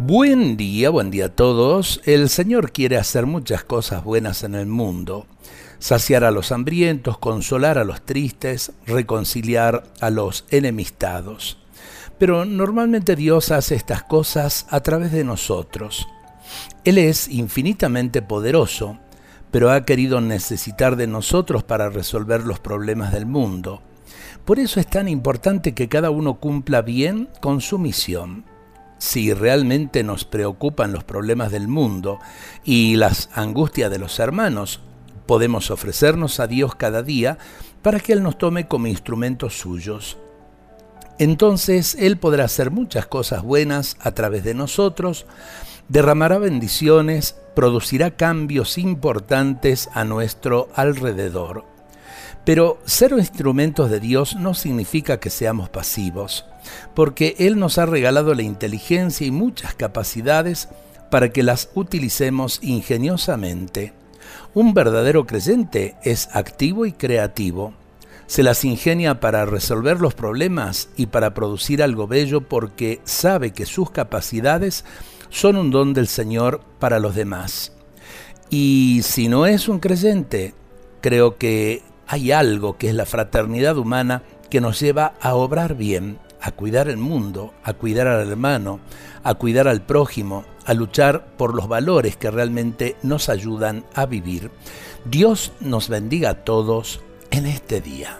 Buen día, buen día a todos. El Señor quiere hacer muchas cosas buenas en el mundo. Saciar a los hambrientos, consolar a los tristes, reconciliar a los enemistados. Pero normalmente Dios hace estas cosas a través de nosotros. Él es infinitamente poderoso, pero ha querido necesitar de nosotros para resolver los problemas del mundo. Por eso es tan importante que cada uno cumpla bien con su misión si realmente nos preocupan los problemas del mundo y las angustias de los hermanos, podemos ofrecernos a Dios cada día para que Él nos tome como instrumentos suyos. Entonces Él podrá hacer muchas cosas buenas a través de nosotros, derramará bendiciones, producirá cambios importantes a nuestro alrededor. Pero ser instrumentos de Dios no significa que seamos pasivos, porque Él nos ha regalado la inteligencia y muchas capacidades para que las utilicemos ingeniosamente. Un verdadero creyente es activo y creativo. Se las ingenia para resolver los problemas y para producir algo bello porque sabe que sus capacidades son un don del Señor para los demás. Y si no es un creyente, creo que hay algo que es la fraternidad humana que nos lleva a obrar bien, a cuidar el mundo, a cuidar al hermano, a cuidar al prójimo, a luchar por los valores que realmente nos ayudan a vivir. Dios nos bendiga a todos en este día.